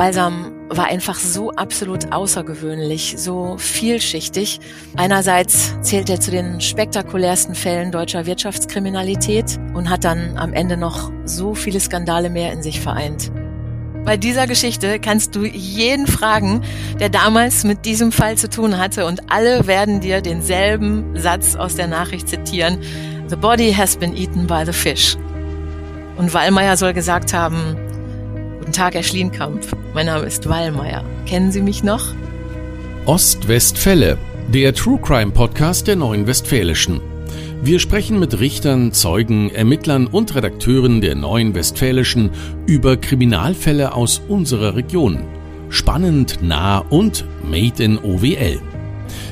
Balsam war einfach so absolut außergewöhnlich, so vielschichtig. Einerseits zählt er zu den spektakulärsten Fällen deutscher Wirtschaftskriminalität und hat dann am Ende noch so viele Skandale mehr in sich vereint. Bei dieser Geschichte kannst du jeden fragen, der damals mit diesem Fall zu tun hatte und alle werden dir denselben Satz aus der Nachricht zitieren. The body has been eaten by the fish. Und Wallmeier soll gesagt haben, Guten Tag, Herr Schlienkamp. Mein Name ist Wallmeier. Kennen Sie mich noch? Ostwestfälle, der True Crime Podcast der Neuen Westfälischen. Wir sprechen mit Richtern, Zeugen, Ermittlern und Redakteuren der Neuen Westfälischen über Kriminalfälle aus unserer Region. Spannend, nah und made in OWL.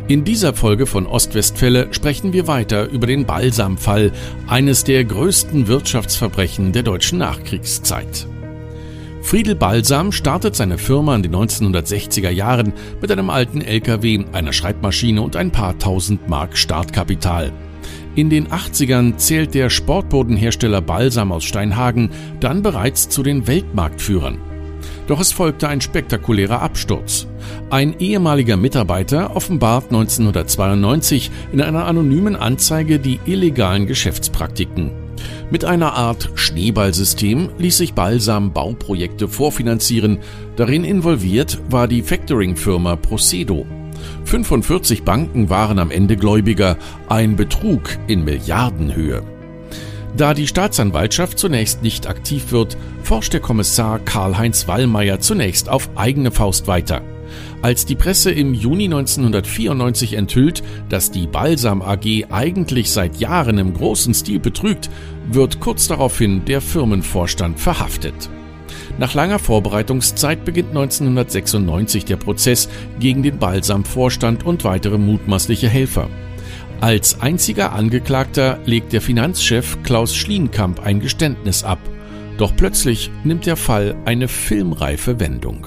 In dieser Folge von Ostwestfälle sprechen wir weiter über den Balsamfall, eines der größten Wirtschaftsverbrechen der deutschen Nachkriegszeit. Friedel Balsam startet seine Firma in den 1960er Jahren mit einem alten LKW, einer Schreibmaschine und ein paar tausend Mark Startkapital. In den 80ern zählt der Sportbodenhersteller Balsam aus Steinhagen dann bereits zu den Weltmarktführern. Doch es folgte ein spektakulärer Absturz. Ein ehemaliger Mitarbeiter offenbart 1992 in einer anonymen Anzeige die illegalen Geschäftspraktiken. Mit einer Art Schneeballsystem ließ sich Balsam Bauprojekte vorfinanzieren. Darin involviert war die Factoring-Firma Procedo. 45 Banken waren am Ende Gläubiger, ein Betrug in Milliardenhöhe. Da die Staatsanwaltschaft zunächst nicht aktiv wird, forscht der Kommissar Karl-Heinz Wallmeier zunächst auf eigene Faust weiter. Als die Presse im Juni 1994 enthüllt, dass die Balsam AG eigentlich seit Jahren im großen Stil betrügt, wird kurz daraufhin der Firmenvorstand verhaftet. Nach langer Vorbereitungszeit beginnt 1996 der Prozess gegen den Balsam-Vorstand und weitere mutmaßliche Helfer. Als einziger Angeklagter legt der Finanzchef Klaus Schlienkamp ein Geständnis ab. Doch plötzlich nimmt der Fall eine filmreife Wendung.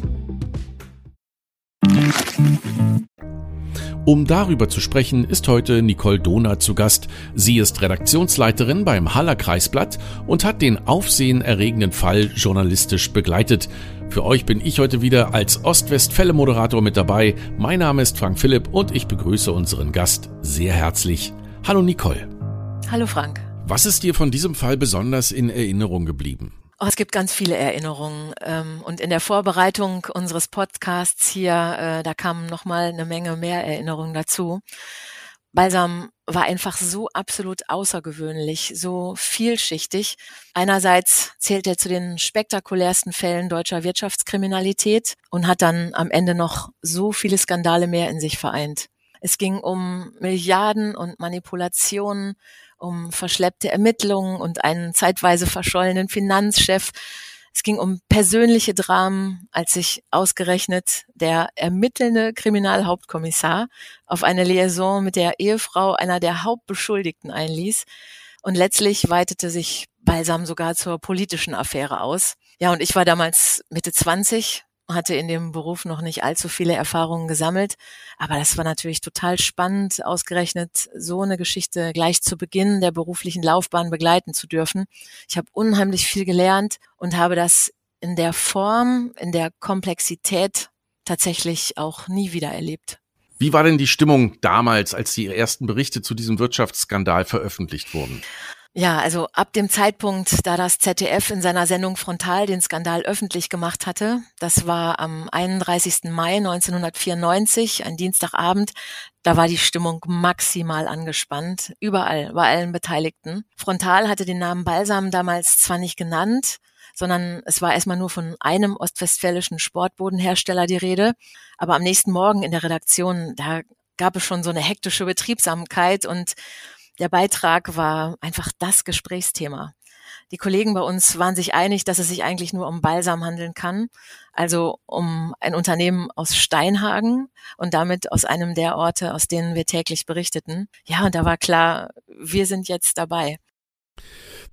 Um darüber zu sprechen, ist heute Nicole Dohner zu Gast. Sie ist Redaktionsleiterin beim Haller Kreisblatt und hat den aufsehenerregenden Fall journalistisch begleitet. Für euch bin ich heute wieder als Ostwestfälle-Moderator mit dabei. Mein Name ist Frank Philipp und ich begrüße unseren Gast sehr herzlich. Hallo Nicole. Hallo Frank. Was ist dir von diesem Fall besonders in Erinnerung geblieben? Oh, es gibt ganz viele Erinnerungen. Ähm, und in der Vorbereitung unseres Podcasts hier, äh, da kamen nochmal eine Menge mehr Erinnerungen dazu. Balsam war einfach so absolut außergewöhnlich, so vielschichtig. Einerseits zählt er zu den spektakulärsten Fällen deutscher Wirtschaftskriminalität und hat dann am Ende noch so viele Skandale mehr in sich vereint. Es ging um Milliarden und Manipulationen, um verschleppte Ermittlungen und einen zeitweise verschollenen Finanzchef. Es ging um persönliche Dramen, als sich ausgerechnet der ermittelnde Kriminalhauptkommissar auf eine Liaison mit der Ehefrau einer der Hauptbeschuldigten einließ. Und letztlich weitete sich Balsam sogar zur politischen Affäre aus. Ja, und ich war damals Mitte 20, hatte in dem Beruf noch nicht allzu viele Erfahrungen gesammelt. Aber das war natürlich total spannend, ausgerechnet so eine Geschichte gleich zu Beginn der beruflichen Laufbahn begleiten zu dürfen. Ich habe unheimlich viel gelernt und habe das in der Form, in der Komplexität tatsächlich auch nie wieder erlebt. Wie war denn die Stimmung damals, als die ersten Berichte zu diesem Wirtschaftsskandal veröffentlicht wurden? Ja, also ab dem Zeitpunkt, da das ZDF in seiner Sendung Frontal den Skandal öffentlich gemacht hatte, das war am 31. Mai 1994, ein Dienstagabend, da war die Stimmung maximal angespannt, überall, bei allen Beteiligten. Frontal hatte den Namen Balsam damals zwar nicht genannt, sondern es war erstmal nur von einem ostwestfälischen Sportbodenhersteller die Rede, aber am nächsten Morgen in der Redaktion, da gab es schon so eine hektische Betriebsamkeit und der Beitrag war einfach das Gesprächsthema. Die Kollegen bei uns waren sich einig, dass es sich eigentlich nur um Balsam handeln kann, also um ein Unternehmen aus Steinhagen und damit aus einem der Orte, aus denen wir täglich berichteten. Ja, und da war klar, wir sind jetzt dabei.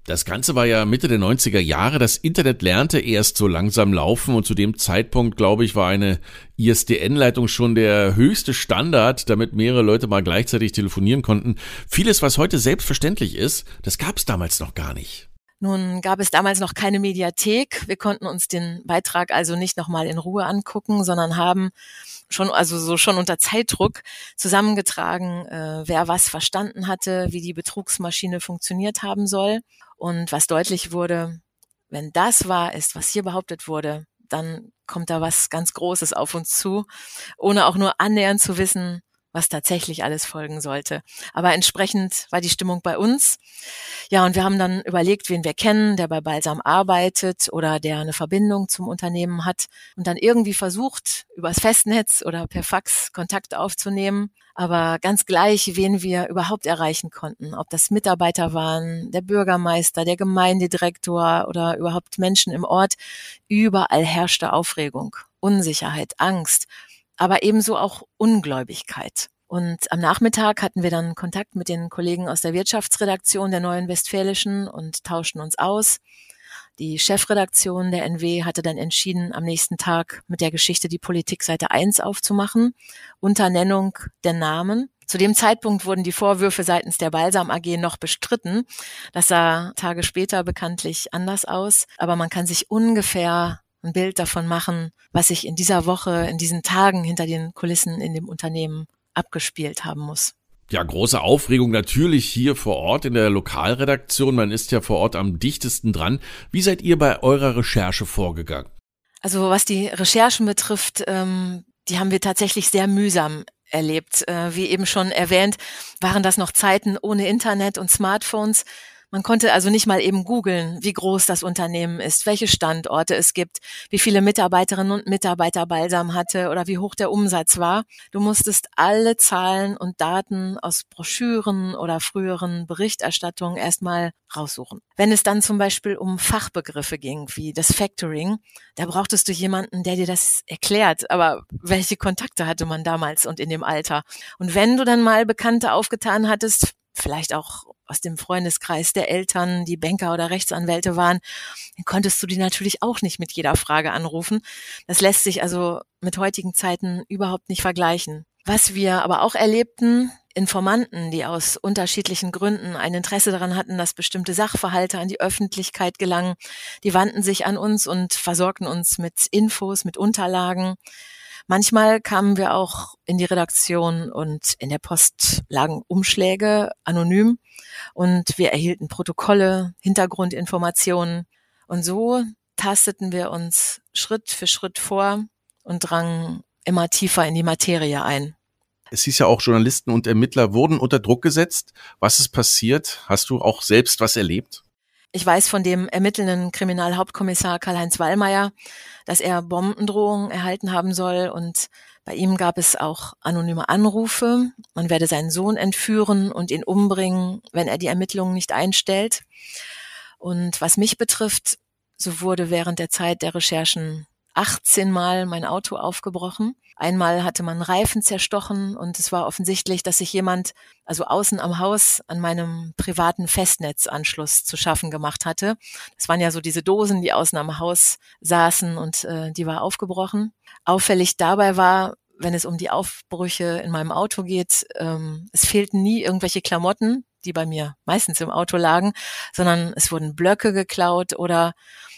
Das Ganze war ja Mitte der 90er Jahre. Das Internet lernte erst so langsam laufen und zu dem Zeitpunkt, glaube ich, war eine ISDN-Leitung schon der höchste Standard, damit mehrere Leute mal gleichzeitig telefonieren konnten. Vieles, was heute selbstverständlich ist, das gab es damals noch gar nicht. Nun gab es damals noch keine Mediathek. Wir konnten uns den Beitrag also nicht nochmal in Ruhe angucken, sondern haben schon, also so schon unter Zeitdruck zusammengetragen, äh, wer was verstanden hatte, wie die Betrugsmaschine funktioniert haben soll. Und was deutlich wurde, wenn das wahr ist, was hier behauptet wurde, dann kommt da was ganz Großes auf uns zu, ohne auch nur annähernd zu wissen, was tatsächlich alles folgen sollte. Aber entsprechend war die Stimmung bei uns. Ja, und wir haben dann überlegt, wen wir kennen, der bei Balsam arbeitet oder der eine Verbindung zum Unternehmen hat und dann irgendwie versucht, übers Festnetz oder per Fax Kontakt aufzunehmen. Aber ganz gleich, wen wir überhaupt erreichen konnten, ob das Mitarbeiter waren, der Bürgermeister, der Gemeindedirektor oder überhaupt Menschen im Ort, überall herrschte Aufregung, Unsicherheit, Angst aber ebenso auch Ungläubigkeit. Und am Nachmittag hatten wir dann Kontakt mit den Kollegen aus der Wirtschaftsredaktion der Neuen Westfälischen und tauschten uns aus. Die Chefredaktion der NW hatte dann entschieden, am nächsten Tag mit der Geschichte die Politik Seite 1 aufzumachen, unter Nennung der Namen. Zu dem Zeitpunkt wurden die Vorwürfe seitens der Balsam AG noch bestritten. Das sah Tage später bekanntlich anders aus, aber man kann sich ungefähr ein Bild davon machen, was sich in dieser Woche, in diesen Tagen hinter den Kulissen in dem Unternehmen abgespielt haben muss. Ja, große Aufregung natürlich hier vor Ort in der Lokalredaktion. Man ist ja vor Ort am dichtesten dran. Wie seid ihr bei eurer Recherche vorgegangen? Also was die Recherchen betrifft, ähm, die haben wir tatsächlich sehr mühsam erlebt. Äh, wie eben schon erwähnt, waren das noch Zeiten ohne Internet und Smartphones. Man konnte also nicht mal eben googeln, wie groß das Unternehmen ist, welche Standorte es gibt, wie viele Mitarbeiterinnen und Mitarbeiter Balsam hatte oder wie hoch der Umsatz war. Du musstest alle Zahlen und Daten aus Broschüren oder früheren Berichterstattungen erstmal raussuchen. Wenn es dann zum Beispiel um Fachbegriffe ging, wie das Factoring, da brauchtest du jemanden, der dir das erklärt. Aber welche Kontakte hatte man damals und in dem Alter? Und wenn du dann mal Bekannte aufgetan hattest, vielleicht auch aus dem Freundeskreis der Eltern, die Banker oder Rechtsanwälte waren, dann konntest du die natürlich auch nicht mit jeder Frage anrufen. Das lässt sich also mit heutigen Zeiten überhaupt nicht vergleichen. Was wir aber auch erlebten, Informanten, die aus unterschiedlichen Gründen ein Interesse daran hatten, dass bestimmte Sachverhalte an die Öffentlichkeit gelangen, die wandten sich an uns und versorgten uns mit Infos, mit Unterlagen. Manchmal kamen wir auch in die Redaktion und in der Post lagen Umschläge anonym und wir erhielten Protokolle, Hintergrundinformationen und so tasteten wir uns Schritt für Schritt vor und drangen immer tiefer in die Materie ein. Es hieß ja auch, Journalisten und Ermittler wurden unter Druck gesetzt. Was ist passiert? Hast du auch selbst was erlebt? Ich weiß von dem ermittelnden Kriminalhauptkommissar Karl-Heinz Wallmeier, dass er Bombendrohungen erhalten haben soll und bei ihm gab es auch anonyme Anrufe. Man werde seinen Sohn entführen und ihn umbringen, wenn er die Ermittlungen nicht einstellt. Und was mich betrifft, so wurde während der Zeit der Recherchen 18 Mal mein Auto aufgebrochen. Einmal hatte man Reifen zerstochen und es war offensichtlich, dass sich jemand, also außen am Haus, an meinem privaten Festnetzanschluss zu schaffen gemacht hatte. Das waren ja so diese Dosen, die außen am Haus saßen und äh, die war aufgebrochen. Auffällig dabei war, wenn es um die Aufbrüche in meinem Auto geht, ähm, es fehlten nie irgendwelche Klamotten, die bei mir meistens im Auto lagen, sondern es wurden Blöcke geklaut oder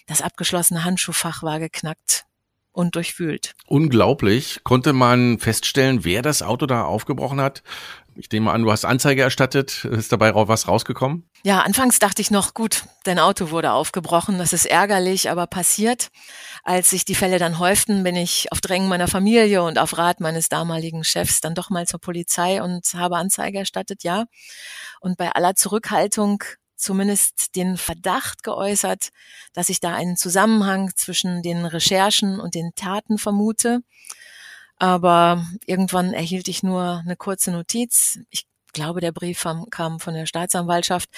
das abgeschlossene Handschuhfach war geknackt und durchwühlt. Unglaublich. Konnte man feststellen, wer das Auto da aufgebrochen hat? Ich nehme an, du hast Anzeige erstattet. Ist dabei was rausgekommen? Ja, anfangs dachte ich noch, gut, dein Auto wurde aufgebrochen. Das ist ärgerlich, aber passiert. Als sich die Fälle dann häuften, bin ich auf Drängen meiner Familie und auf Rat meines damaligen Chefs dann doch mal zur Polizei und habe Anzeige erstattet, ja. Und bei aller Zurückhaltung zumindest den Verdacht geäußert, dass ich da einen Zusammenhang zwischen den Recherchen und den Taten vermute. Aber irgendwann erhielt ich nur eine kurze Notiz. Ich glaube, der Brief kam von der Staatsanwaltschaft,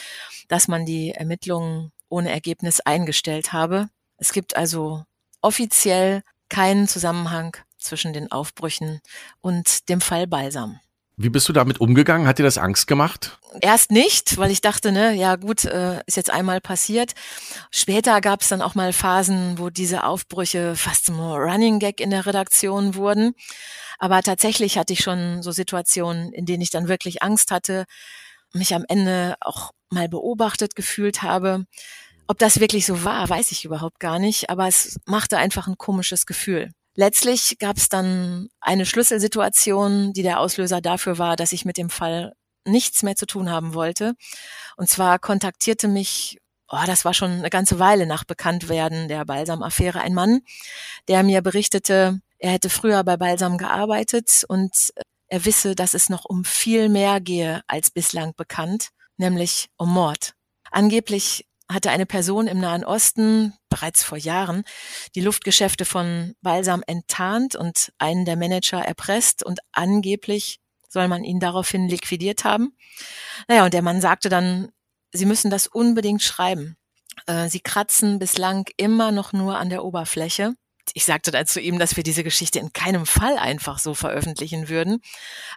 dass man die Ermittlungen ohne Ergebnis eingestellt habe. Es gibt also offiziell keinen Zusammenhang zwischen den Aufbrüchen und dem Fall Balsam. Wie bist du damit umgegangen? Hat dir das Angst gemacht? Erst nicht, weil ich dachte, ne, ja gut, äh, ist jetzt einmal passiert. Später gab es dann auch mal Phasen, wo diese Aufbrüche fast zum Running Gag in der Redaktion wurden. Aber tatsächlich hatte ich schon so Situationen, in denen ich dann wirklich Angst hatte, mich am Ende auch mal beobachtet gefühlt habe. Ob das wirklich so war, weiß ich überhaupt gar nicht, aber es machte einfach ein komisches Gefühl. Letztlich gab es dann eine Schlüsselsituation, die der Auslöser dafür war, dass ich mit dem Fall nichts mehr zu tun haben wollte. Und zwar kontaktierte mich, oh, das war schon eine ganze Weile nach Bekanntwerden der Balsam-Affäre, ein Mann, der mir berichtete, er hätte früher bei Balsam gearbeitet und er wisse, dass es noch um viel mehr gehe als bislang bekannt, nämlich um Mord. Angeblich hatte eine Person im Nahen Osten bereits vor Jahren die Luftgeschäfte von Balsam enttarnt und einen der Manager erpresst und angeblich soll man ihn daraufhin liquidiert haben. Naja, und der Mann sagte dann, Sie müssen das unbedingt schreiben. Äh, Sie kratzen bislang immer noch nur an der Oberfläche. Ich sagte dann zu ihm, dass wir diese Geschichte in keinem Fall einfach so veröffentlichen würden.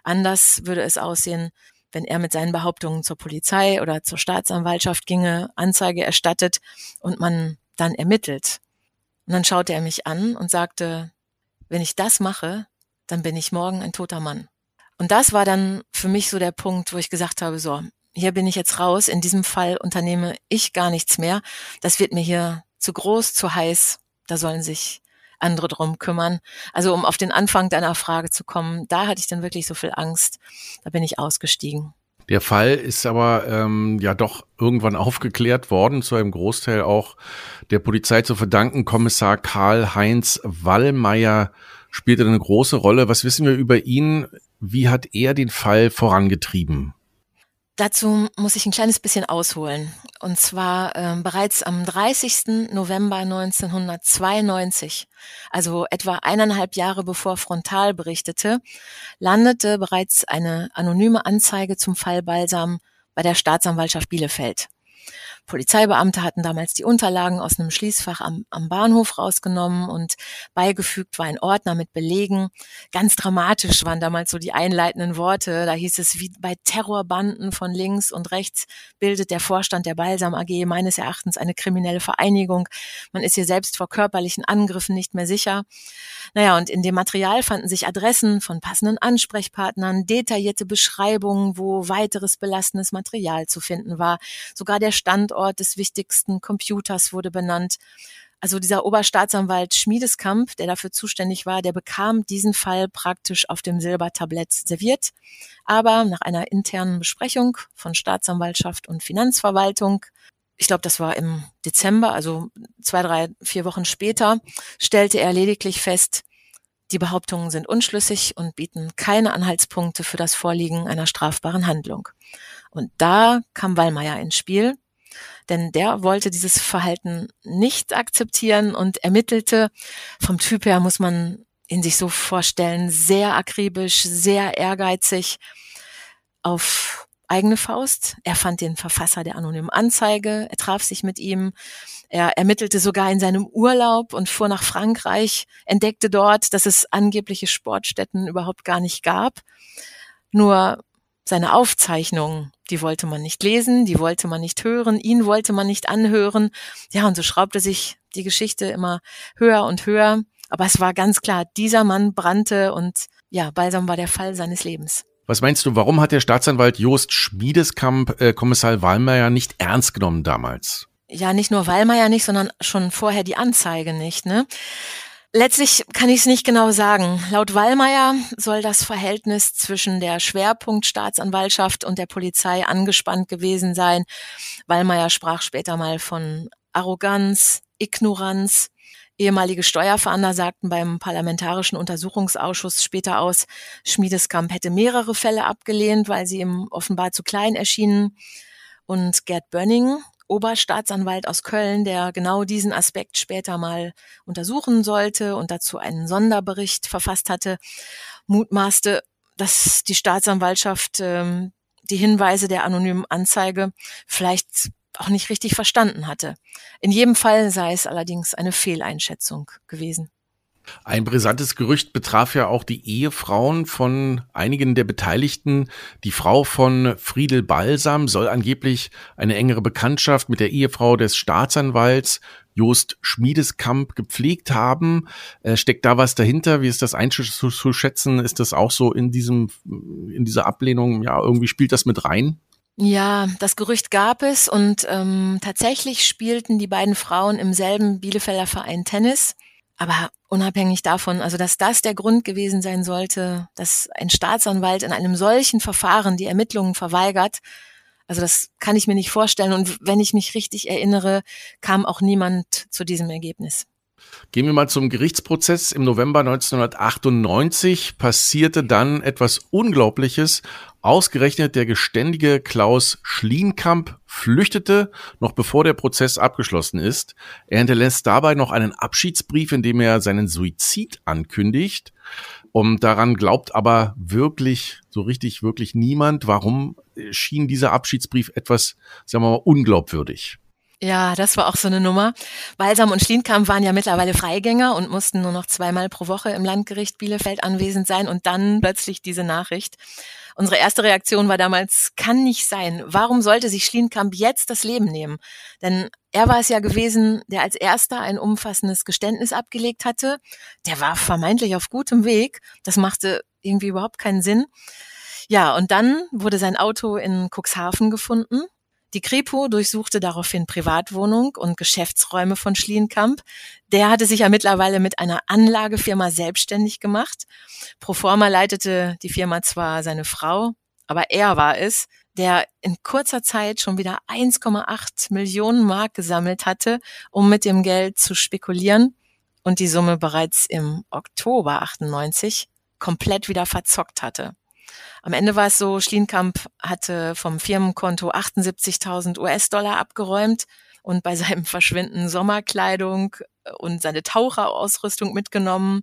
Anders würde es aussehen, wenn er mit seinen Behauptungen zur Polizei oder zur Staatsanwaltschaft ginge, Anzeige erstattet und man dann ermittelt. Und dann schaute er mich an und sagte, wenn ich das mache, dann bin ich morgen ein toter Mann. Und das war dann für mich so der Punkt, wo ich gesagt habe, so, hier bin ich jetzt raus, in diesem Fall unternehme ich gar nichts mehr. Das wird mir hier zu groß, zu heiß. Da sollen sich andere drum kümmern. Also um auf den Anfang deiner Frage zu kommen, da hatte ich dann wirklich so viel Angst. Da bin ich ausgestiegen. Der Fall ist aber ähm, ja doch irgendwann aufgeklärt worden, zu einem Großteil auch der Polizei zu verdanken. Kommissar Karl-Heinz Wallmeier spielte eine große Rolle. Was wissen wir über ihn? Wie hat er den Fall vorangetrieben? Dazu muss ich ein kleines bisschen ausholen. Und zwar äh, bereits am 30. November 1992, also etwa eineinhalb Jahre bevor Frontal berichtete, landete bereits eine anonyme Anzeige zum Fall Balsam bei der Staatsanwaltschaft Bielefeld. Polizeibeamte hatten damals die Unterlagen aus einem Schließfach am, am Bahnhof rausgenommen und beigefügt war ein Ordner mit Belegen. Ganz dramatisch waren damals so die einleitenden Worte. Da hieß es, wie bei Terrorbanden von links und rechts bildet der Vorstand der Balsam AG meines Erachtens eine kriminelle Vereinigung. Man ist hier selbst vor körperlichen Angriffen nicht mehr sicher. Naja, und in dem Material fanden sich Adressen von passenden Ansprechpartnern, detaillierte Beschreibungen, wo weiteres belastendes Material zu finden war. Sogar der Standort des wichtigsten Computers wurde benannt. Also dieser Oberstaatsanwalt Schmiedeskamp, der dafür zuständig war, der bekam diesen Fall praktisch auf dem Silbertablett serviert. Aber nach einer internen Besprechung von Staatsanwaltschaft und Finanzverwaltung ich glaube, das war im Dezember, also zwei, drei, vier Wochen später, stellte er lediglich fest, die Behauptungen sind unschlüssig und bieten keine Anhaltspunkte für das Vorliegen einer strafbaren Handlung. Und da kam Wallmeier ins Spiel, denn der wollte dieses Verhalten nicht akzeptieren und ermittelte. Vom Typ her muss man ihn sich so vorstellen, sehr akribisch, sehr ehrgeizig auf eigene Faust. Er fand den Verfasser der anonymen Anzeige, er traf sich mit ihm, er ermittelte sogar in seinem Urlaub und fuhr nach Frankreich, entdeckte dort, dass es angebliche Sportstätten überhaupt gar nicht gab. Nur seine Aufzeichnungen, die wollte man nicht lesen, die wollte man nicht hören, ihn wollte man nicht anhören. Ja, und so schraubte sich die Geschichte immer höher und höher. Aber es war ganz klar, dieser Mann brannte und ja, Balsam war der Fall seines Lebens. Was meinst du, warum hat der Staatsanwalt Jost Schmiedeskamp äh, Kommissar Wallmeier nicht ernst genommen damals? Ja, nicht nur Wallmeier nicht, sondern schon vorher die Anzeige nicht. Ne? Letztlich kann ich es nicht genau sagen. Laut Wallmeier soll das Verhältnis zwischen der Schwerpunktstaatsanwaltschaft und der Polizei angespannt gewesen sein. Wallmeier sprach später mal von Arroganz, Ignoranz, Ehemalige Steuerfahnder sagten beim Parlamentarischen Untersuchungsausschuss später aus, Schmiedeskamp hätte mehrere Fälle abgelehnt, weil sie ihm offenbar zu klein erschienen. Und Gerd Bönning, Oberstaatsanwalt aus Köln, der genau diesen Aspekt später mal untersuchen sollte und dazu einen Sonderbericht verfasst hatte, mutmaßte, dass die Staatsanwaltschaft ähm, die Hinweise der anonymen Anzeige vielleicht auch nicht richtig verstanden hatte. In jedem Fall sei es allerdings eine Fehleinschätzung gewesen. Ein brisantes Gerücht betraf ja auch die Ehefrauen von einigen der Beteiligten. Die Frau von Friedel Balsam soll angeblich eine engere Bekanntschaft mit der Ehefrau des Staatsanwalts Jost Schmiedeskamp gepflegt haben. Äh, steckt da was dahinter? Wie ist das einzuschätzen? Ist das auch so in diesem, in dieser Ablehnung? Ja, irgendwie spielt das mit rein? Ja, das Gerücht gab es und ähm, tatsächlich spielten die beiden Frauen im selben Bielefelder Verein Tennis. Aber unabhängig davon, also dass das der Grund gewesen sein sollte, dass ein Staatsanwalt in einem solchen Verfahren die Ermittlungen verweigert, also das kann ich mir nicht vorstellen. Und wenn ich mich richtig erinnere, kam auch niemand zu diesem Ergebnis. Gehen wir mal zum Gerichtsprozess. Im November 1998 passierte dann etwas Unglaubliches. Ausgerechnet der geständige Klaus Schlienkamp flüchtete, noch bevor der Prozess abgeschlossen ist. Er hinterlässt dabei noch einen Abschiedsbrief, in dem er seinen Suizid ankündigt. Und daran glaubt aber wirklich, so richtig, wirklich niemand. Warum schien dieser Abschiedsbrief etwas, sagen wir mal, unglaubwürdig? Ja, das war auch so eine Nummer. Balsam und Schlienkamp waren ja mittlerweile Freigänger und mussten nur noch zweimal pro Woche im Landgericht Bielefeld anwesend sein und dann plötzlich diese Nachricht. Unsere erste Reaktion war damals, kann nicht sein. Warum sollte sich Schlienkamp jetzt das Leben nehmen? Denn er war es ja gewesen, der als erster ein umfassendes Geständnis abgelegt hatte. Der war vermeintlich auf gutem Weg. Das machte irgendwie überhaupt keinen Sinn. Ja, und dann wurde sein Auto in Cuxhaven gefunden die Kripo durchsuchte daraufhin Privatwohnung und Geschäftsräume von Schlienkamp. Der hatte sich ja mittlerweile mit einer Anlagefirma selbstständig gemacht. Proforma leitete die Firma zwar seine Frau, aber er war es, der in kurzer Zeit schon wieder 1,8 Millionen Mark gesammelt hatte, um mit dem Geld zu spekulieren und die Summe bereits im Oktober 98 komplett wieder verzockt hatte. Am Ende war es so, Schlienkamp hatte vom Firmenkonto 78.000 US-Dollar abgeräumt und bei seinem Verschwinden Sommerkleidung und seine Taucherausrüstung mitgenommen.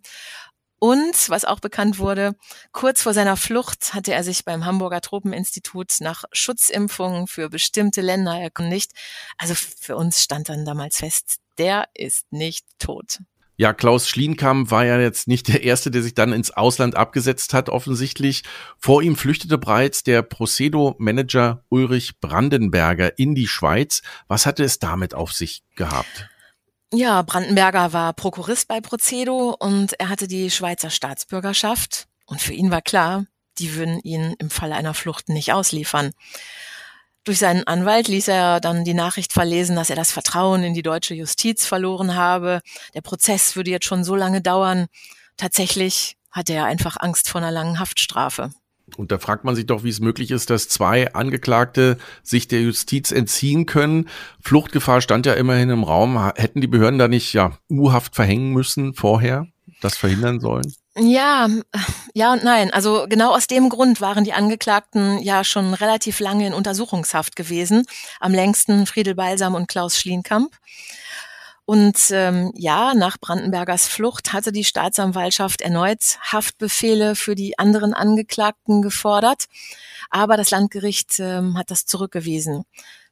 Und, was auch bekannt wurde, kurz vor seiner Flucht hatte er sich beim Hamburger Tropeninstitut nach Schutzimpfungen für bestimmte Länder erkundigt. Also für uns stand dann damals fest, der ist nicht tot. Ja, Klaus Schlienkamp war ja jetzt nicht der Erste, der sich dann ins Ausland abgesetzt hat, offensichtlich. Vor ihm flüchtete bereits der Procedo-Manager Ulrich Brandenberger in die Schweiz. Was hatte es damit auf sich gehabt? Ja, Brandenberger war Prokurist bei Procedo und er hatte die Schweizer Staatsbürgerschaft. Und für ihn war klar, die würden ihn im Falle einer Flucht nicht ausliefern. Durch seinen Anwalt ließ er dann die Nachricht verlesen, dass er das Vertrauen in die deutsche Justiz verloren habe. Der Prozess würde jetzt schon so lange dauern. Tatsächlich hatte er einfach Angst vor einer langen Haftstrafe. Und da fragt man sich doch, wie es möglich ist, dass zwei Angeklagte sich der Justiz entziehen können. Fluchtgefahr stand ja immerhin im Raum. Hätten die Behörden da nicht ja U-Haft verhängen müssen vorher, das verhindern sollen? Ja, ja und nein. Also genau aus dem Grund waren die Angeklagten ja schon relativ lange in Untersuchungshaft gewesen. Am längsten Friedel Balsam und Klaus Schlienkamp. Und ähm, ja, nach Brandenbergers Flucht hatte die Staatsanwaltschaft erneut Haftbefehle für die anderen Angeklagten gefordert. Aber das Landgericht ähm, hat das zurückgewiesen.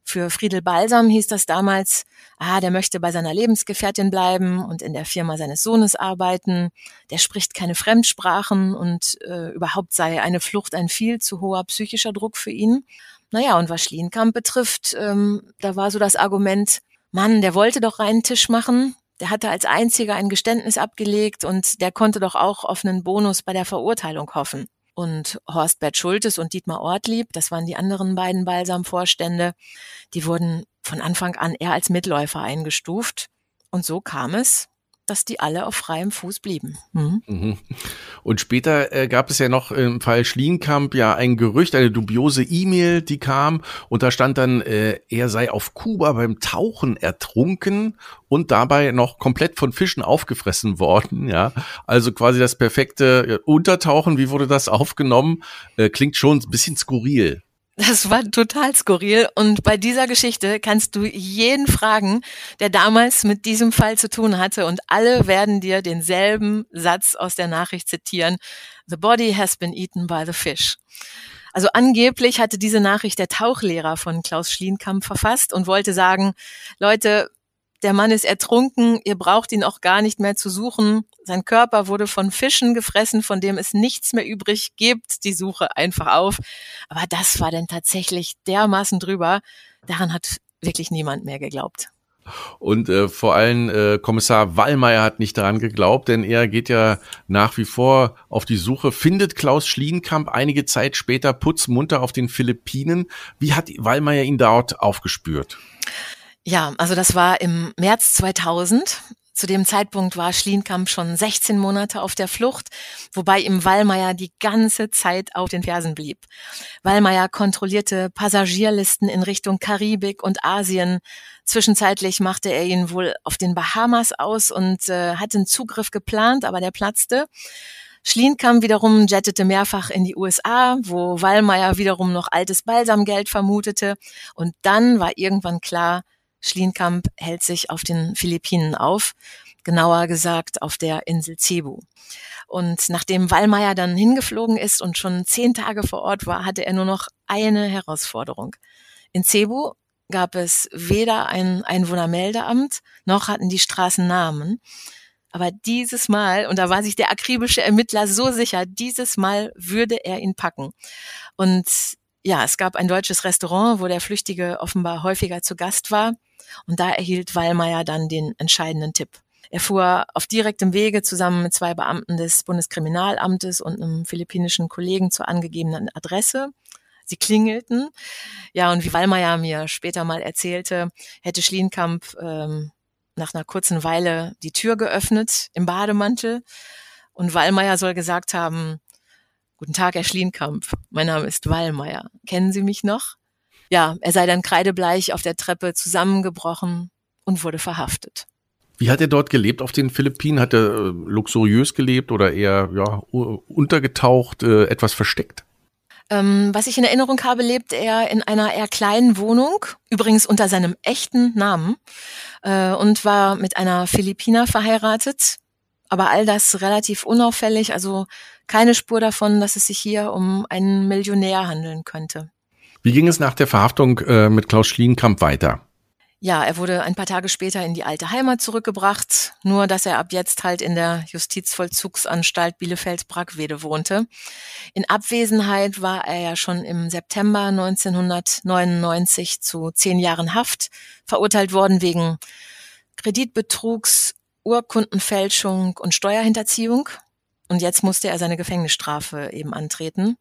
Für Friedel Balsam hieß das damals, ah, der möchte bei seiner Lebensgefährtin bleiben und in der Firma seines Sohnes arbeiten. Der spricht keine Fremdsprachen und äh, überhaupt sei eine Flucht ein viel zu hoher psychischer Druck für ihn. Naja, und was Schlienkamp betrifft, ähm, da war so das Argument, Mann, der wollte doch reinen Tisch machen. Der hatte als einziger ein Geständnis abgelegt und der konnte doch auch auf einen Bonus bei der Verurteilung hoffen und Horst Bert Schultes und Dietmar Ortlieb, das waren die anderen beiden Balsam-Vorstände, die wurden von Anfang an eher als Mitläufer eingestuft. Und so kam es, dass die alle auf freiem Fuß blieben. Mhm. Mhm. Und später äh, gab es ja noch im Fall Schlienkamp ja ein Gerücht, eine dubiose E-Mail, die kam und da stand dann, äh, er sei auf Kuba beim Tauchen ertrunken und dabei noch komplett von Fischen aufgefressen worden. Ja, also quasi das perfekte äh, Untertauchen. Wie wurde das aufgenommen? Äh, klingt schon ein bisschen skurril. Das war total skurril. Und bei dieser Geschichte kannst du jeden fragen, der damals mit diesem Fall zu tun hatte. Und alle werden dir denselben Satz aus der Nachricht zitieren. The body has been eaten by the fish. Also angeblich hatte diese Nachricht der Tauchlehrer von Klaus Schlienkamp verfasst und wollte sagen, Leute, der Mann ist ertrunken, ihr braucht ihn auch gar nicht mehr zu suchen. Sein Körper wurde von Fischen gefressen, von dem es nichts mehr übrig gibt. Die Suche einfach auf. Aber das war denn tatsächlich dermaßen drüber. Daran hat wirklich niemand mehr geglaubt. Und äh, vor allem äh, Kommissar Wallmeier hat nicht daran geglaubt, denn er geht ja nach wie vor auf die Suche, findet Klaus Schlienkamp einige Zeit später putzmunter auf den Philippinen. Wie hat Wallmeier ihn dort aufgespürt? Ja, also das war im März 2000. Zu dem Zeitpunkt war Schlienkamp schon 16 Monate auf der Flucht, wobei ihm Wallmeier die ganze Zeit auf den Fersen blieb. Wallmeier kontrollierte Passagierlisten in Richtung Karibik und Asien. Zwischenzeitlich machte er ihn wohl auf den Bahamas aus und äh, hatte einen Zugriff geplant, aber der platzte. Schlienkamp wiederum jettete mehrfach in die USA, wo Wallmeier wiederum noch altes Balsamgeld vermutete. Und dann war irgendwann klar, Schlienkamp hält sich auf den Philippinen auf, genauer gesagt auf der Insel Cebu. Und nachdem Wallmeier dann hingeflogen ist und schon zehn Tage vor Ort war, hatte er nur noch eine Herausforderung. In Cebu gab es weder ein Einwohnermeldeamt, noch hatten die Straßen Namen. Aber dieses Mal, und da war sich der akribische Ermittler so sicher, dieses Mal würde er ihn packen. Und ja, es gab ein deutsches Restaurant, wo der Flüchtige offenbar häufiger zu Gast war. Und da erhielt Wallmeier dann den entscheidenden Tipp. Er fuhr auf direktem Wege zusammen mit zwei Beamten des Bundeskriminalamtes und einem philippinischen Kollegen zur angegebenen Adresse. Sie klingelten. Ja, und wie Wallmeier mir später mal erzählte, hätte Schlienkamp ähm, nach einer kurzen Weile die Tür geöffnet im Bademantel. Und Wallmeier soll gesagt haben, Guten Tag, Herr Schlienkamp. Mein Name ist Wallmeier. Kennen Sie mich noch? Ja, er sei dann kreidebleich auf der Treppe zusammengebrochen und wurde verhaftet. Wie hat er dort gelebt auf den Philippinen? Hat er äh, luxuriös gelebt oder eher ja, untergetaucht, äh, etwas versteckt? Ähm, was ich in Erinnerung habe, lebt er in einer eher kleinen Wohnung, übrigens unter seinem echten Namen, äh, und war mit einer Philippiner verheiratet. Aber all das relativ unauffällig, also keine Spur davon, dass es sich hier um einen Millionär handeln könnte. Wie ging es nach der Verhaftung äh, mit Klaus Schlienkamp weiter? Ja, er wurde ein paar Tage später in die alte Heimat zurückgebracht, nur dass er ab jetzt halt in der Justizvollzugsanstalt Bielefeld-Brackwede wohnte. In Abwesenheit war er ja schon im September 1999 zu zehn Jahren Haft verurteilt worden wegen Kreditbetrugs, Urkundenfälschung und Steuerhinterziehung. Und jetzt musste er seine Gefängnisstrafe eben antreten.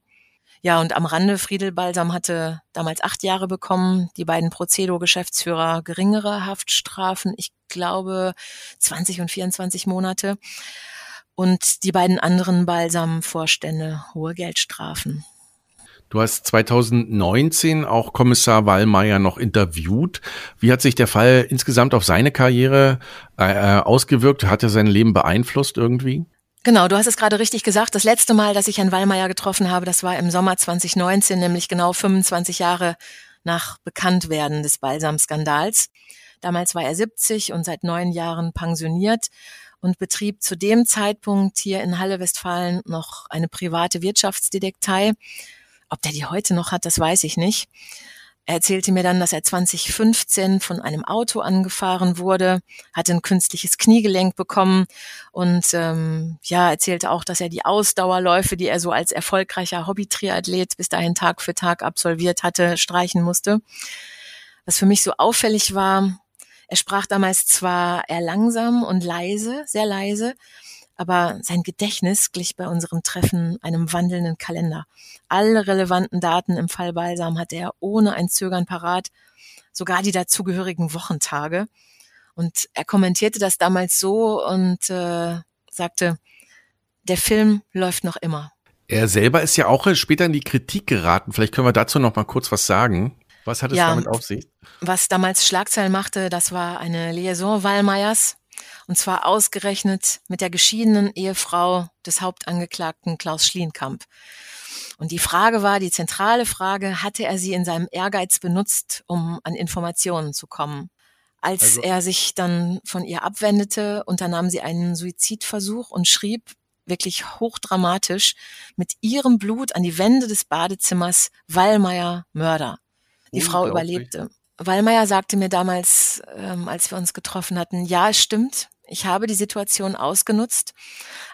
Ja, und am Rande, Friedel Balsam hatte damals acht Jahre bekommen, die beiden Procedo-Geschäftsführer geringere Haftstrafen, ich glaube 20 und 24 Monate. Und die beiden anderen Balsam-Vorstände hohe Geldstrafen. Du hast 2019 auch Kommissar Wallmeier noch interviewt. Wie hat sich der Fall insgesamt auf seine Karriere äh, äh ausgewirkt? Hat er sein Leben beeinflusst irgendwie? Genau, du hast es gerade richtig gesagt. Das letzte Mal, dass ich Herrn Wallmeier getroffen habe, das war im Sommer 2019, nämlich genau 25 Jahre nach Bekanntwerden des Balsam-Skandals. Damals war er 70 und seit neun Jahren pensioniert und betrieb zu dem Zeitpunkt hier in Halle Westfalen noch eine private Wirtschaftsdetektei. Ob der die heute noch hat, das weiß ich nicht. Er erzählte mir dann, dass er 2015 von einem Auto angefahren wurde, hatte ein künstliches Kniegelenk bekommen und ähm, ja, erzählte auch, dass er die Ausdauerläufe, die er so als erfolgreicher Hobby-Triathlet bis dahin Tag für Tag absolviert hatte, streichen musste. Was für mich so auffällig war, er sprach damals zwar eher langsam und leise, sehr leise, aber sein Gedächtnis glich bei unserem Treffen einem wandelnden Kalender. Alle relevanten Daten im Fall Balsam hatte er ohne ein Zögern parat, sogar die dazugehörigen Wochentage. Und er kommentierte das damals so und äh, sagte, der Film läuft noch immer. Er selber ist ja auch später in die Kritik geraten. Vielleicht können wir dazu noch mal kurz was sagen. Was hat es ja, damit auf sich? Was damals Schlagzeilen machte, das war eine Liaison Wallmeyers und zwar ausgerechnet mit der geschiedenen Ehefrau des Hauptangeklagten Klaus Schlienkamp. Und die Frage war, die zentrale Frage, hatte er sie in seinem Ehrgeiz benutzt, um an Informationen zu kommen? Als also, er sich dann von ihr abwendete, unternahm sie einen Suizidversuch und schrieb, wirklich hochdramatisch mit ihrem Blut an die Wände des Badezimmers Wallmeier Mörder. Die Frau überlebte. Wallmeier sagte mir damals, ähm, als wir uns getroffen hatten, ja, es stimmt, ich habe die Situation ausgenutzt,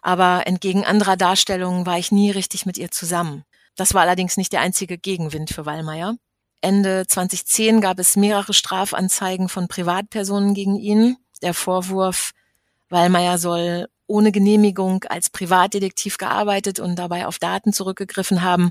aber entgegen anderer Darstellungen war ich nie richtig mit ihr zusammen. Das war allerdings nicht der einzige Gegenwind für Wallmeier. Ende 2010 gab es mehrere Strafanzeigen von Privatpersonen gegen ihn. Der Vorwurf, Wallmeier soll ohne Genehmigung als Privatdetektiv gearbeitet und dabei auf Daten zurückgegriffen haben,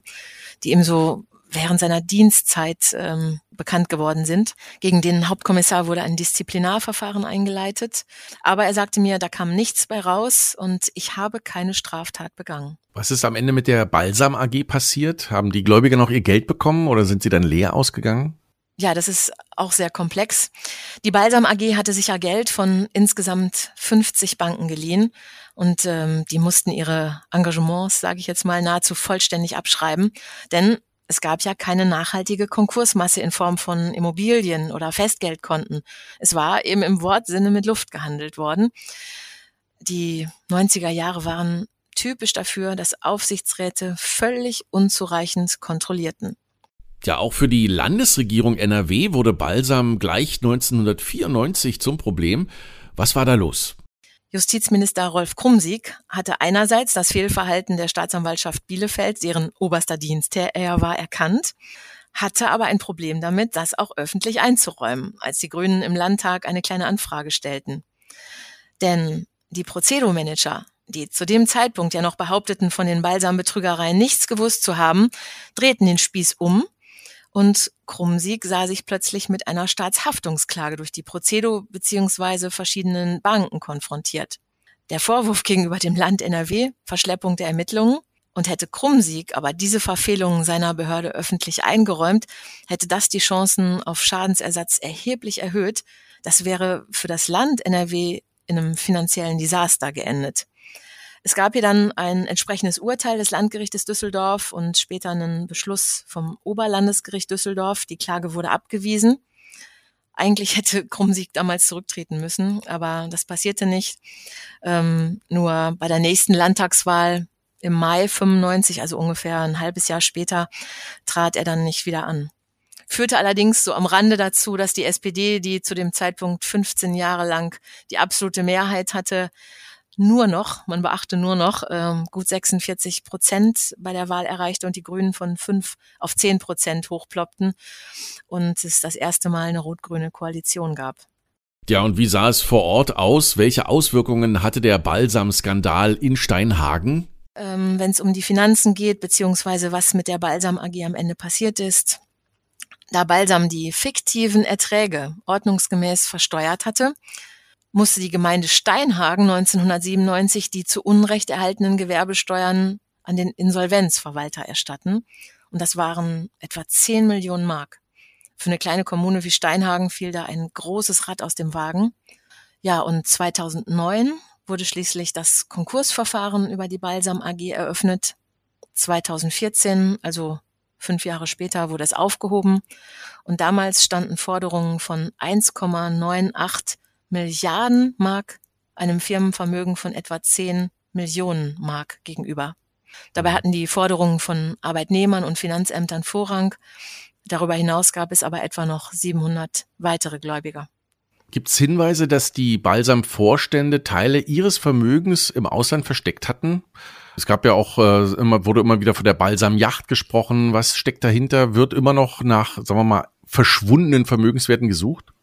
die ihm so während seiner Dienstzeit ähm, bekannt geworden sind. Gegen den Hauptkommissar wurde ein Disziplinarverfahren eingeleitet. Aber er sagte mir, da kam nichts bei raus und ich habe keine Straftat begangen. Was ist am Ende mit der Balsam AG passiert? Haben die Gläubiger noch ihr Geld bekommen oder sind sie dann leer ausgegangen? Ja, das ist auch sehr komplex. Die Balsam AG hatte sich ja Geld von insgesamt 50 Banken geliehen und ähm, die mussten ihre Engagements, sage ich jetzt mal, nahezu vollständig abschreiben, denn es gab ja keine nachhaltige Konkursmasse in Form von Immobilien oder Festgeldkonten. Es war eben im Wortsinne mit Luft gehandelt worden. Die 90er Jahre waren typisch dafür, dass Aufsichtsräte völlig unzureichend kontrollierten. Ja, auch für die Landesregierung NRW wurde Balsam gleich 1994 zum Problem. Was war da los? Justizminister Rolf Krumsieg hatte einerseits das Fehlverhalten der Staatsanwaltschaft Bielefeld, deren oberster Dienstherr er war, erkannt, hatte aber ein Problem damit, das auch öffentlich einzuräumen, als die Grünen im Landtag eine kleine Anfrage stellten. Denn die Procedo-Manager, die zu dem Zeitpunkt ja noch behaupteten, von den Balsam-Betrügereien nichts gewusst zu haben, drehten den Spieß um und Krumsieg sah sich plötzlich mit einer Staatshaftungsklage durch die Procedo bzw. verschiedenen Banken konfrontiert. Der Vorwurf gegenüber dem Land NRW, Verschleppung der Ermittlungen, und hätte Krumsieg aber diese Verfehlungen seiner Behörde öffentlich eingeräumt, hätte das die Chancen auf Schadensersatz erheblich erhöht. Das wäre für das Land NRW in einem finanziellen Desaster geendet. Es gab hier dann ein entsprechendes Urteil des Landgerichtes Düsseldorf und später einen Beschluss vom Oberlandesgericht Düsseldorf. Die Klage wurde abgewiesen. Eigentlich hätte Krumsieg damals zurücktreten müssen, aber das passierte nicht. Ähm, nur bei der nächsten Landtagswahl im Mai 95, also ungefähr ein halbes Jahr später, trat er dann nicht wieder an. Führte allerdings so am Rande dazu, dass die SPD, die zu dem Zeitpunkt 15 Jahre lang die absolute Mehrheit hatte, nur noch, man beachte nur noch, ähm, gut 46 Prozent bei der Wahl erreichte und die Grünen von fünf auf zehn Prozent hochploppten und es das erste Mal eine rot-grüne Koalition gab. Ja, und wie sah es vor Ort aus? Welche Auswirkungen hatte der Balsam-Skandal in Steinhagen? Ähm, Wenn es um die Finanzen geht, beziehungsweise was mit der Balsam AG am Ende passiert ist, da Balsam die fiktiven Erträge ordnungsgemäß versteuert hatte, musste die Gemeinde Steinhagen 1997 die zu Unrecht erhaltenen Gewerbesteuern an den Insolvenzverwalter erstatten. Und das waren etwa 10 Millionen Mark. Für eine kleine Kommune wie Steinhagen fiel da ein großes Rad aus dem Wagen. Ja, und 2009 wurde schließlich das Konkursverfahren über die Balsam AG eröffnet. 2014, also fünf Jahre später, wurde es aufgehoben. Und damals standen Forderungen von 1,98 Milliarden Mark einem Firmenvermögen von etwa 10 Millionen Mark gegenüber. Dabei hatten die Forderungen von Arbeitnehmern und Finanzämtern Vorrang. Darüber hinaus gab es aber etwa noch 700 weitere Gläubiger. Gibt es Hinweise, dass die Balsam-Vorstände Teile ihres Vermögens im Ausland versteckt hatten? Es gab ja auch äh, immer wurde immer wieder von der Balsam-Yacht gesprochen. Was steckt dahinter? Wird immer noch nach, sagen wir mal, verschwundenen Vermögenswerten gesucht?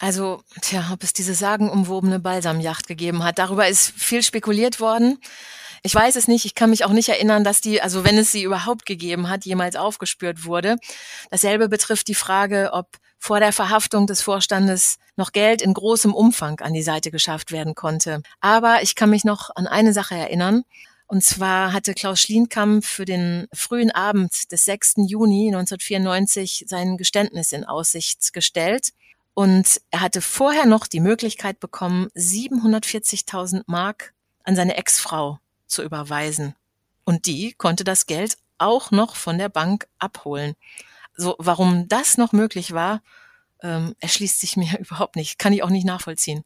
Also, tja, ob es diese sagenumwobene Balsamjacht gegeben hat, darüber ist viel spekuliert worden. Ich weiß es nicht, ich kann mich auch nicht erinnern, dass die, also wenn es sie überhaupt gegeben hat, jemals aufgespürt wurde. Dasselbe betrifft die Frage, ob vor der Verhaftung des Vorstandes noch Geld in großem Umfang an die Seite geschafft werden konnte. Aber ich kann mich noch an eine Sache erinnern. Und zwar hatte Klaus Schlienkamp für den frühen Abend des 6. Juni 1994 sein Geständnis in Aussicht gestellt. Und er hatte vorher noch die Möglichkeit bekommen, 740.000 Mark an seine Ex-Frau zu überweisen. Und die konnte das Geld auch noch von der Bank abholen. So, warum das noch möglich war, ähm, erschließt sich mir überhaupt nicht, kann ich auch nicht nachvollziehen.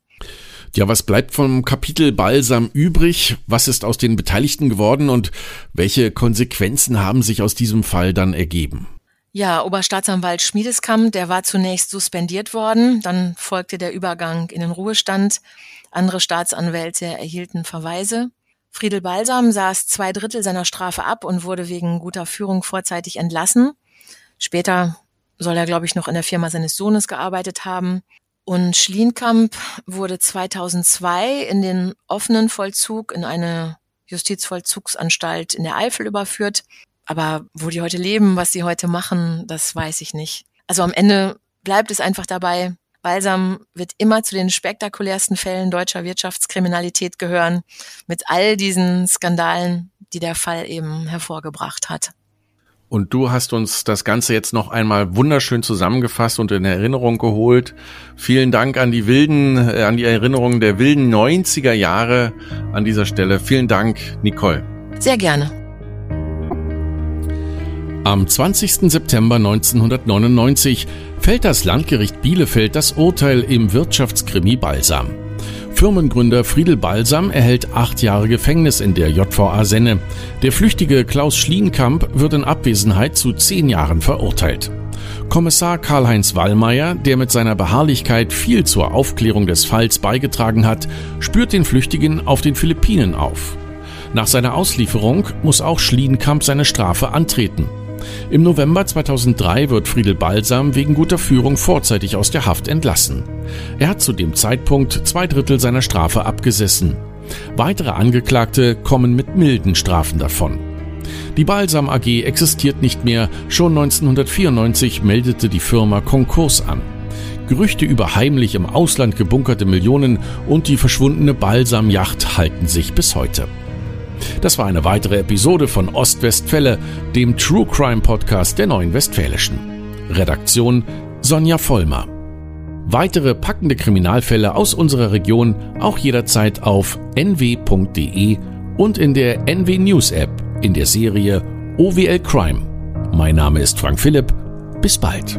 Ja, was bleibt vom Kapitel Balsam übrig? Was ist aus den Beteiligten geworden und welche Konsequenzen haben sich aus diesem Fall dann ergeben? Ja, Oberstaatsanwalt Schmiedeskamp, der war zunächst suspendiert worden, dann folgte der Übergang in den Ruhestand. Andere Staatsanwälte erhielten Verweise. Friedel Balsam saß zwei Drittel seiner Strafe ab und wurde wegen guter Führung vorzeitig entlassen. Später soll er, glaube ich, noch in der Firma seines Sohnes gearbeitet haben. Und Schlienkamp wurde 2002 in den offenen Vollzug in eine Justizvollzugsanstalt in der Eifel überführt. Aber wo die heute leben, was sie heute machen, das weiß ich nicht. Also am Ende bleibt es einfach dabei. Balsam wird immer zu den spektakulärsten Fällen deutscher Wirtschaftskriminalität gehören, mit all diesen Skandalen, die der Fall eben hervorgebracht hat. Und du hast uns das Ganze jetzt noch einmal wunderschön zusammengefasst und in Erinnerung geholt. Vielen Dank an die wilden, äh, an die Erinnerungen der wilden 90er Jahre an dieser Stelle. Vielen Dank, Nicole. Sehr gerne. Am 20. September 1999 fällt das Landgericht Bielefeld das Urteil im Wirtschaftskrimi Balsam. Firmengründer Friedel Balsam erhält acht Jahre Gefängnis in der JVA Senne. Der flüchtige Klaus Schlienkamp wird in Abwesenheit zu zehn Jahren verurteilt. Kommissar Karl-Heinz Wallmeier, der mit seiner Beharrlichkeit viel zur Aufklärung des Falls beigetragen hat, spürt den Flüchtigen auf den Philippinen auf. Nach seiner Auslieferung muss auch Schlienkamp seine Strafe antreten. Im November 2003 wird Friedel Balsam wegen guter Führung vorzeitig aus der Haft entlassen. Er hat zu dem Zeitpunkt zwei Drittel seiner Strafe abgesessen. Weitere Angeklagte kommen mit milden Strafen davon. Die Balsam AG existiert nicht mehr. Schon 1994 meldete die Firma Konkurs an. Gerüchte über heimlich im Ausland gebunkerte Millionen und die verschwundene Balsam-Yacht halten sich bis heute. Das war eine weitere Episode von Ostwestfälle, dem True Crime Podcast der Neuen Westfälischen. Redaktion Sonja Vollmer. Weitere packende Kriminalfälle aus unserer Region auch jederzeit auf nw.de und in der NW News App in der Serie OWL Crime. Mein Name ist Frank Philipp. Bis bald.